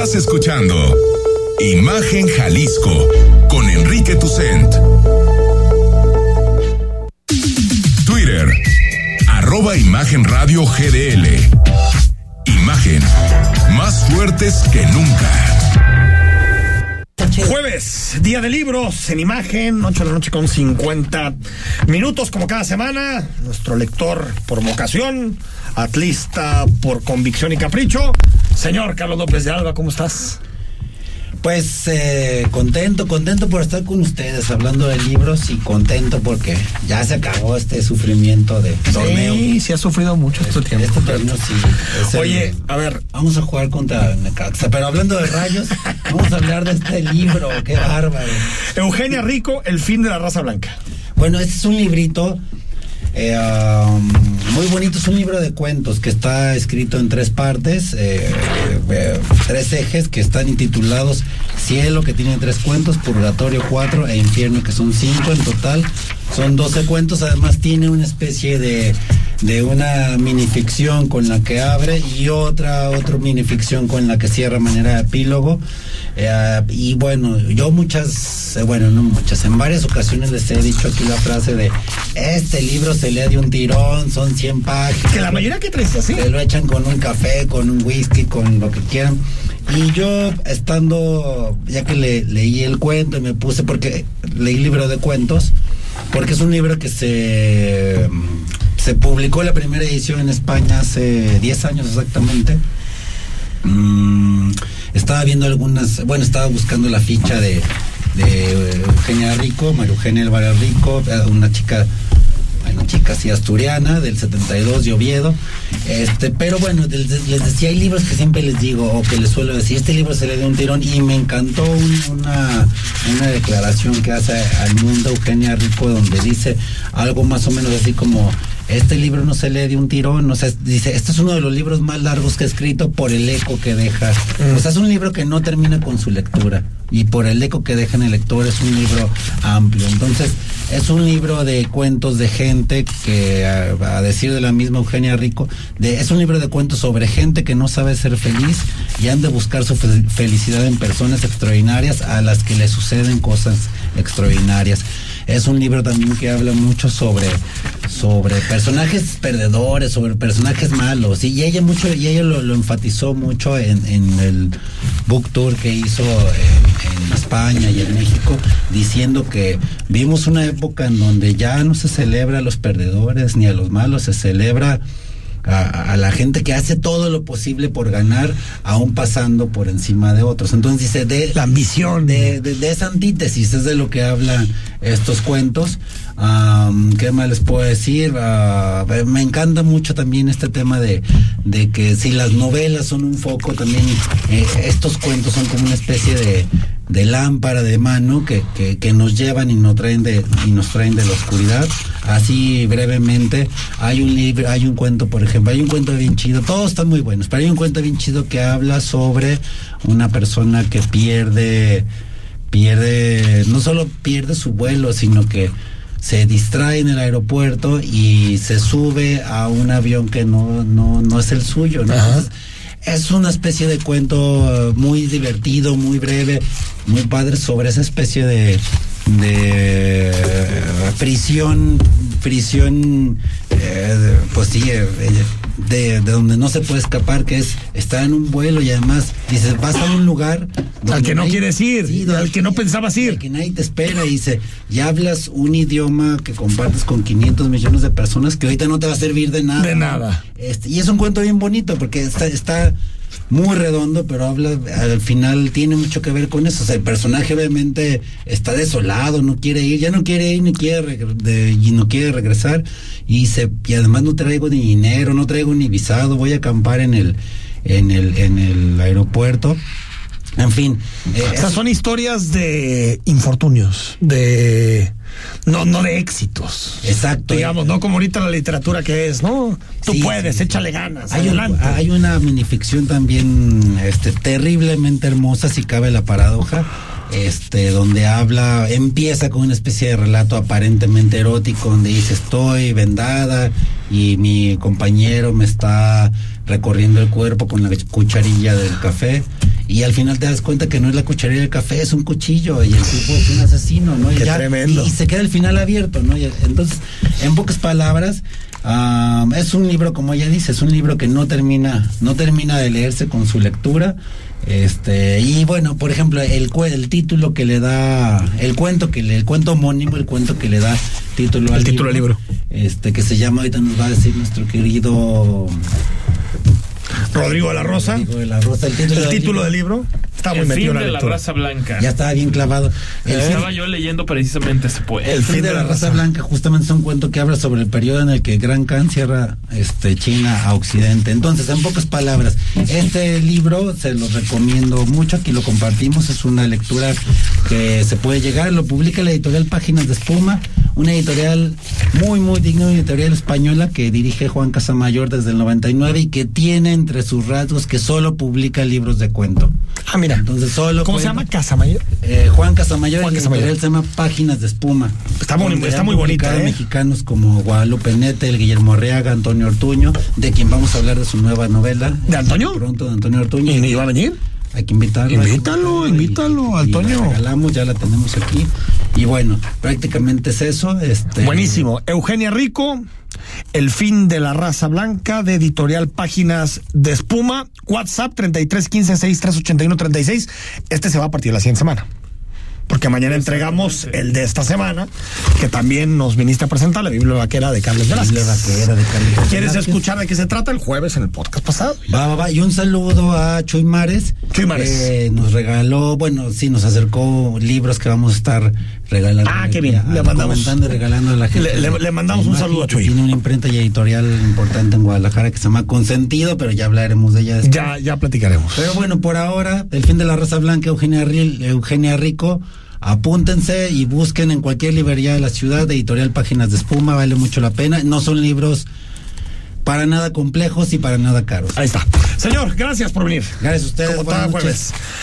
Estás escuchando Imagen Jalisco con Enrique Tucent. Twitter, arroba Imagen Radio GDL. Imagen, más fuertes que nunca. Jueves, día de libros en imagen, 8 de la noche con 50 minutos como cada semana. Nuestro lector por vocación, atlista por convicción y capricho. Señor Carlos López de Alba, ¿cómo estás? Pues eh, contento, contento por estar con ustedes hablando de libros y contento porque ya se acabó este sufrimiento de torneo. Sí, sí ha sufrido mucho este tiempo. Este torneo sí. es el- Oye, a ver, Vamos a jugar contra Necaxa, pero hablando de rayos, vamos a hablar de este libro, qué bárbaro. Eugenia Rico, El fin de la raza blanca. Bueno, este es un librito eh, um, muy bonito, es un libro de cuentos que está escrito en tres partes, eh, eh, tres ejes que están intitulados Cielo, que tiene tres cuentos, Purgatorio cuatro e Infierno, que son cinco en total. Son 12 cuentos, además tiene una especie de, de una minificción con la que abre y otra, otra minificción con la que cierra manera de epílogo. Eh, y bueno, yo muchas, eh, bueno, no muchas, en varias ocasiones les he dicho aquí la frase de este libro se lee de un tirón, son 100 páginas. Que la mayoría que traes así. Se lo echan con un café, con un whisky, con lo que quieran. Y yo estando, ya que le, leí el cuento y me puse, porque leí libro de cuentos, porque es un libro que se, se publicó la primera edición en España hace 10 años exactamente. Mm, estaba viendo algunas, bueno, estaba buscando la ficha de, de Eugenia Rico, María Eugenia Álvarez Rico, eh, una chica, bueno, chica así asturiana, del 72 de Oviedo. Este, pero bueno, les, les decía, hay libros que siempre les digo, o que les suelo decir, este libro se le dio un tirón, y me encantó un- una, una declaración que hace al mundo Eugenia Rico, donde dice algo más o menos así como este libro no se lee de un tirón, o sea, dice, este es uno de los libros más largos que he escrito por el eco que deja. O sea, es un libro que no termina con su lectura y por el eco que deja en el lector es un libro amplio. Entonces, es un libro de cuentos de gente que, a, a decir de la misma Eugenia Rico, de, es un libro de cuentos sobre gente que no sabe ser feliz y han de buscar su fe- felicidad en personas extraordinarias a las que le suceden cosas extraordinarias. Es un libro también que habla mucho sobre, sobre personajes perdedores, sobre personajes malos. Y ella mucho, y ella lo, lo enfatizó mucho en, el book tour que hizo en España y en México, diciendo que vimos una época en donde ya no se celebra a los perdedores ni a los malos, se celebra a, a la gente que hace todo lo posible por ganar, aún pasando por encima de otros. Entonces dice, de La ambición. de, de- de esa antítesis es de lo que hablan estos cuentos. Am, ¿Qué más les puedo decir? Ah, me encanta mucho también este tema de, de que si las novelas son un foco, también eh, estos cuentos son como una especie de, de lámpara de mano que, que, que nos llevan y nos traen de y nos traen de la oscuridad. Así brevemente, hay un libro, hay un cuento, por ejemplo, hay un cuento bien chido, todos están muy buenos, pero hay un cuento bien chido que habla sobre una persona que pierde pierde, no solo pierde su vuelo, sino que se distrae en el aeropuerto y se sube a un avión que no, no, no es el suyo, ¿no? Entonces, es una especie de cuento eh, muy divertido, muy breve, muy padre sobre esa especie de, de eh, prisión, prisión, eh, pues sí, de, de donde no se puede escapar, que es estar en un vuelo y además dices, vas a un lugar Al que no nadie- quieres ir, donde- al que no pensabas ir. al que nadie te espera y dice, ya hablas un idioma que compartes con 500 millones de personas que ahorita no te va a servir de nada. De nada. Este, y es un cuento bien bonito porque está, está muy redondo, pero habla, al final tiene mucho que ver con eso. O sea, el personaje obviamente está desolado, no quiere ir, ya no quiere ir ni quiere de- y no quiere regresar. Y se, y además no traigo ni dinero, no traigo ni visado, voy a acampar en el, en el, en el aeropuerto. En fin. eh, O sea, son historias de infortunios, de no, no de éxitos. Exacto. Digamos, no como ahorita la literatura que es, ¿no? Tú Sí, puedes, sí, échale ganas. Hay, un- adelante. hay una minificción también este, terriblemente hermosa, si cabe la paradoja, este, donde habla, empieza con una especie de relato aparentemente erótico, donde dice estoy vendada y mi compañero me está recorriendo el cuerpo con la cucharilla del café y al final te das cuenta que no es la cucharilla del café, es un cuchillo y el tipo es un asesino, ¿no? Y, Qué ya- tremendo. y se queda el final abierto, ¿no? Y entonces, en pocas palabras, es un libro, como ella dice, es un libro que no termina, no termina de leerse con su lectura. Este, y bueno, por ejemplo, el, el título que le da, el cuento que le, el cuento homónimo, el cuento que le da título El título del libro. Este, que se llama, ahorita nos va a decir nuestro querido Rodrigo de la Rosa. Rodrigo de la Rosa, el título, El del título libro. del libro está muy El metido fin en la de la raza blanca. Ya estaba bien clavado. El fin- Estaba yo leyendo precisamente ese poema. El fin de la raza blanca justamente es un cuento que habla sobre el periodo en el que Gran Khan cierra este, China a Occidente. Entonces, en pocas palabras, este libro se lo recomiendo mucho, aquí lo compartimos, es una lectura que se puede llegar, lo publica la editorial Páginas de Espuma, una editorial muy, muy digna, una editorial española que dirige Juan Casamayor desde el 99 y que tiene entre sus rasgos que solo publica libros de cuento. Ah, mira. Entonces, solo ¿Cómo se llama? Casamayor. Eh, Juan Casamayor, Juan Casamayor. editorial se llama Páginas de Espuma. Está muy- está muy bonita, ¿eh? mexicanos como Guadalupe Nete, el Guillermo Arriaga, Antonio Ortuño, de quien vamos a hablar de su nueva novela. ¿De Antonio? Pronto, de Antonio Ortuño. ¿Y iba a venir? Hay que invitarlo. Invítalo, que invítalo, y- Antonio. la regalamos, ya la tenemos aquí. Y bueno, prácticamente es eso. Este, Buenísimo. Eugenia Rico, El fin de la raza blanca, de editorial Páginas de Espuma, WhatsApp 33 15 63 81 36. Este se va a partir la siguiente semana. Porque mañana entregamos el de esta semana, que también nos viniste a presentar, la Biblia Vaquera de Carlos La Velázquez. vaquera de Carlitos ¿Quieres Velázquez. escuchar de qué se trata el jueves en el podcast pasado? Va, va, va. Y un saludo a Chuy Mares. Chuy Mares. Que nos regaló, bueno, sí, nos acercó libros que vamos a estar regalando. Ah, qué bien. a- Le mandamos- comentando y regalando a la gente. Le- le- le mandamos un saludo a Chuy. Tiene una imprenta y editorial importante en Guadalajara que se llama Consentido, pero ya hablaremos de ella después. Ya, ya platicaremos. Pero bueno, por ahora, el fin de la raza blanca, Eugenia, Ril- Eugenia Rico, apúntense y busquen en cualquier librería de la ciudad, editorial Páginas de Espuma, vale mucho la pena. No son libros para nada complejos y para nada caros. Ahí está. Señor, gracias por venir. Gracias a ustedes. Como buenas noches. jueves.